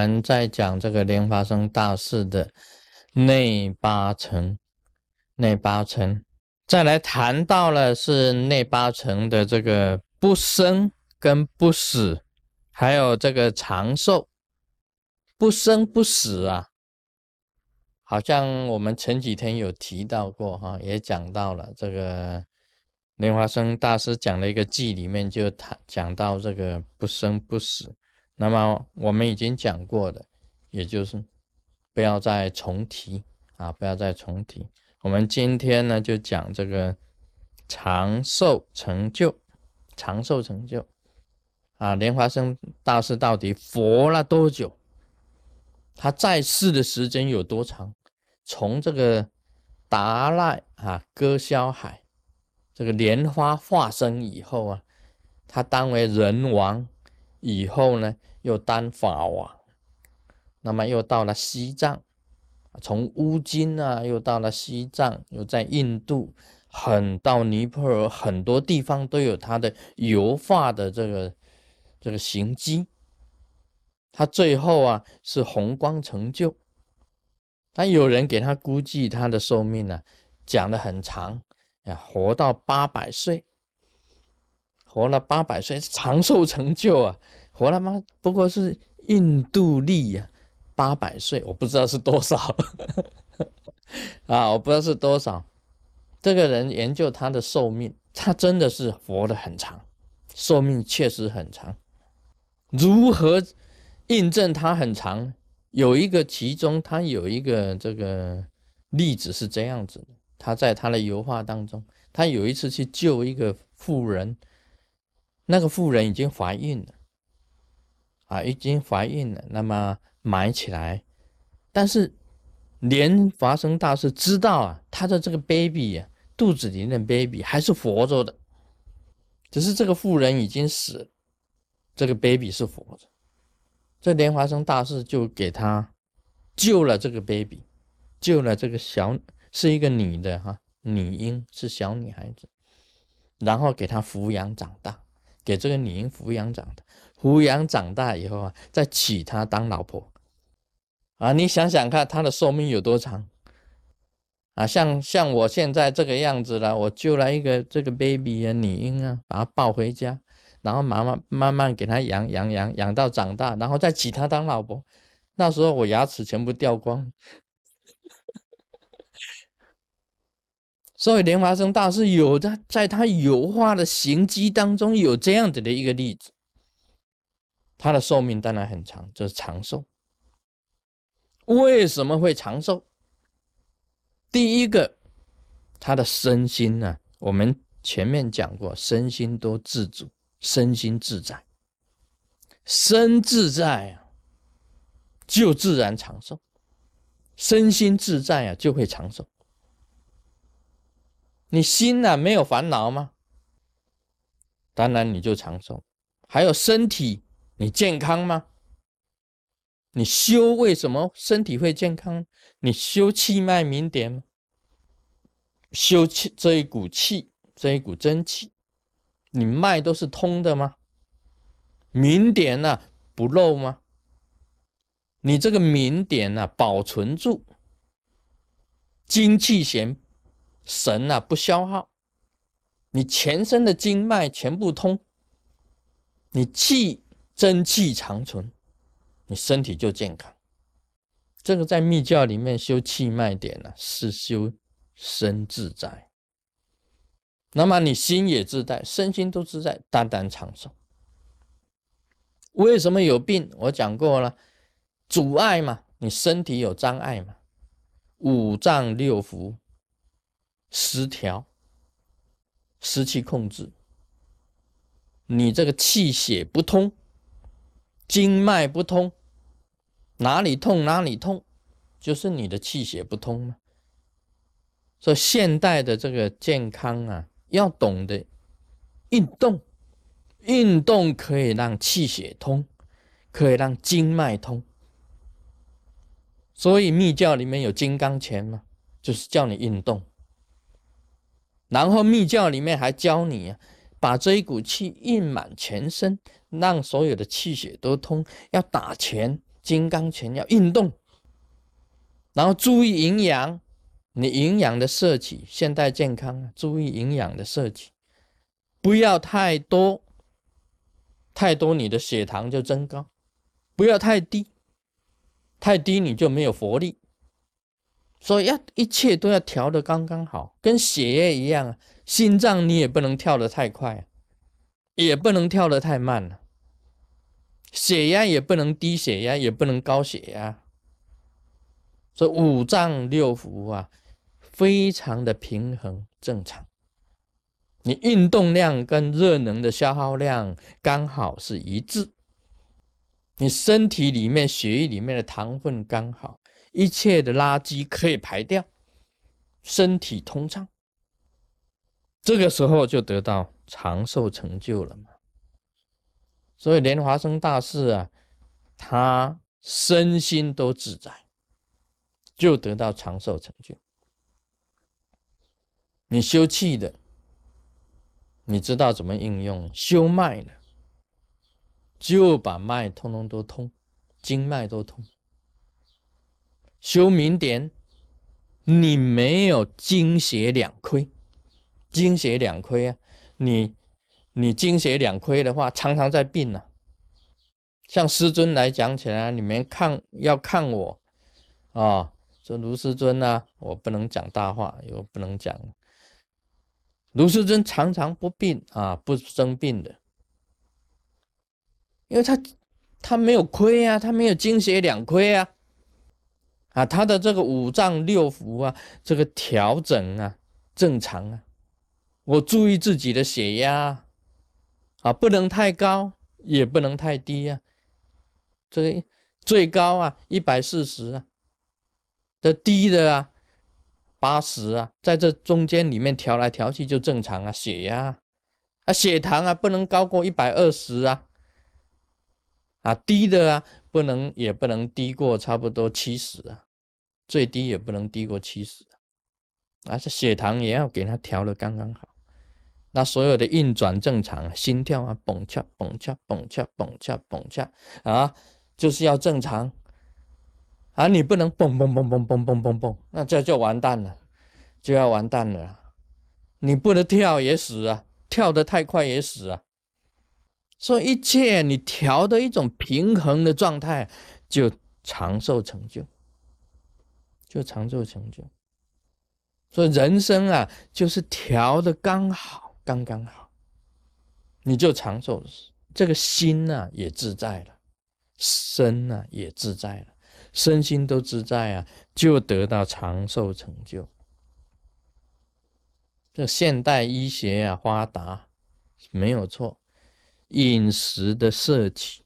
我们在讲这个莲花生大士的内八层，内八层，再来谈到了是内八层的这个不生跟不死，还有这个长寿，不生不死啊。好像我们前几天有提到过哈，也讲到了这个莲花生大师讲了一个记，里面就谈讲到这个不生不死。那么我们已经讲过的，也就是不要再重提啊，不要再重提。我们今天呢就讲这个长寿成就，长寿成就啊，莲花生大师到底活了多久？他在世的时间有多长？从这个达赖啊，割肖海，这个莲花化身以后啊，他当为人王以后呢，又当法王，那么又到了西藏，从乌金啊，又到了西藏，又在印度，很到尼泊尔，很多地方都有他的油画的这个这个行迹。他最后啊，是红光成就。但有人给他估计他的寿命呢，讲的很长呀，活到八百岁，活了八百岁，长寿成就啊，活了吗？不过是印度历呀，八百岁，我不知道是多少 啊，我不知道是多少。这个人研究他的寿命，他真的是活得很长，寿命确实很长。如何印证他很长？有一个其中，他有一个这个例子是这样子的：他在他的油画当中，他有一次去救一个妇人，那个妇人已经怀孕了，啊，已经怀孕了，那么埋起来，但是莲华生大师知道啊，他的这个 baby 啊，肚子里的 baby 还是活着的，只是这个妇人已经死了，这个 baby 是活着。这莲花生大师就给他救了这个 baby，救了这个小是一个女的哈，女婴是小女孩子，然后给她抚养长大，给这个女婴抚养长大，抚养长大以后啊，再娶她当老婆啊，你想想看她的寿命有多长啊？像像我现在这个样子了，我救了一个这个 baby 啊，女婴啊，把她抱回家。然后慢慢慢慢给她养养养养到长大，然后再娶她当老婆。那时候我牙齿全部掉光。所以莲花生大师有的在他油画的行迹当中有这样子的一个例子，他的寿命当然很长，就是长寿。为什么会长寿？第一个，他的身心呢，我们前面讲过，身心都自主。身心自在，身自在啊，就自然长寿；身心自在啊，就会长寿。你心呢没有烦恼吗？当然你就长寿。还有身体，你健康吗？你修为什么身体会健康？你修气脉明点吗？修气这一股气，这一股真气。你脉都是通的吗？明点呢不漏吗？你这个明点呢保存住，精气神神呐不消耗，你全身的经脉全部通，你气真气长存，你身体就健康。这个在密教里面修气脉点呢，是修身自在。那么你心也自在，身心都自在，单单长寿。为什么有病？我讲过了，阻碍嘛，你身体有障碍嘛，五脏六腑失调，失气控制，你这个气血不通，经脉不通，哪里痛哪里痛，就是你的气血不通嘛。所以现代的这个健康啊。要懂得运动，运动可以让气血通，可以让经脉通。所以密教里面有金刚拳嘛，就是叫你运动。然后密教里面还教你，把这一股气运满全身，让所有的气血都通。要打拳，金刚拳要运动，然后注意营养，你营养的摄取，现代健康，注意营养的摄取，不要太多，太多你的血糖就增高，不要太低，太低你就没有活力。所以要一切都要调的刚刚好，跟血液一样啊，心脏你也不能跳得太快，也不能跳得太慢了，血压也不能低血压，也不能高血压。所以五脏六腑啊，非常的平衡正常。你运动量跟热能的消耗量刚好是一致，你身体里面血液里面的糖分刚好。一切的垃圾可以排掉，身体通畅，这个时候就得到长寿成就了嘛。所以莲华生大师啊，他身心都自在，就得到长寿成就。你修气的，你知道怎么应用；修脉的，就把脉通通都通，经脉都通。修明点，你没有精血两亏，精血两亏啊！你你精血两亏的话，常常在病呢。像师尊来讲起来，你们看要看我啊，说卢师尊啊，我不能讲大话，又不能讲。卢师尊常常不病啊，不生病的，因为他他没有亏啊，他没有精血两亏啊。啊，他的这个五脏六腑啊，这个调整啊，正常啊。我注意自己的血压啊，不能太高，也不能太低啊。最最高啊，一百四十啊，这低的啊，八十啊，在这中间里面调来调去就正常啊。血压啊，血糖啊，不能高过一百二十啊。啊，低的啊。不能也不能低过差不多七十啊，最低也不能低过七十啊，这血糖也要给它调的刚刚好。那所有的运转正常，心跳啊，蹦恰蹦恰蹦恰蹦恰蹦恰啊，就是要正常啊，你不能蹦蹦蹦蹦蹦蹦蹦蹦，那这就完蛋了，就要完蛋了。你不能跳也死啊，跳得太快也死啊。所以一切你调的一种平衡的状态，就长寿成就，就长寿成就。所以人生啊，就是调的刚好，刚刚好，你就长寿。这个心呢也自在了，身呢也自在了，身心都自在啊，就得到长寿成就。这现代医学啊发达，没有错。饮食的摄取，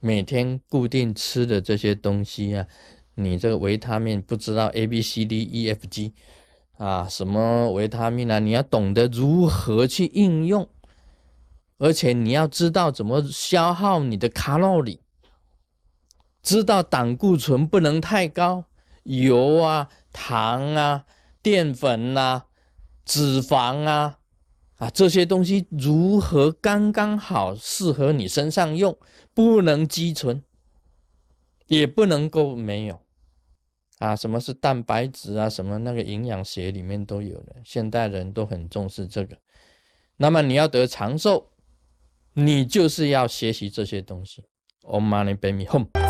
每天固定吃的这些东西啊，你这个维他命不知道 A B C D E F G 啊，什么维他命啊，你要懂得如何去应用，而且你要知道怎么消耗你的卡路里，知道胆固醇不能太高，油啊、糖啊、淀粉啊、脂肪啊。啊，这些东西如何刚刚好适合你身上用？不能积存，也不能够没有。啊，什么是蛋白质啊？什么那个营养学里面都有的，现代人都很重视这个。那么你要得长寿，你就是要学习这些东西。Om Mani Padme Hum。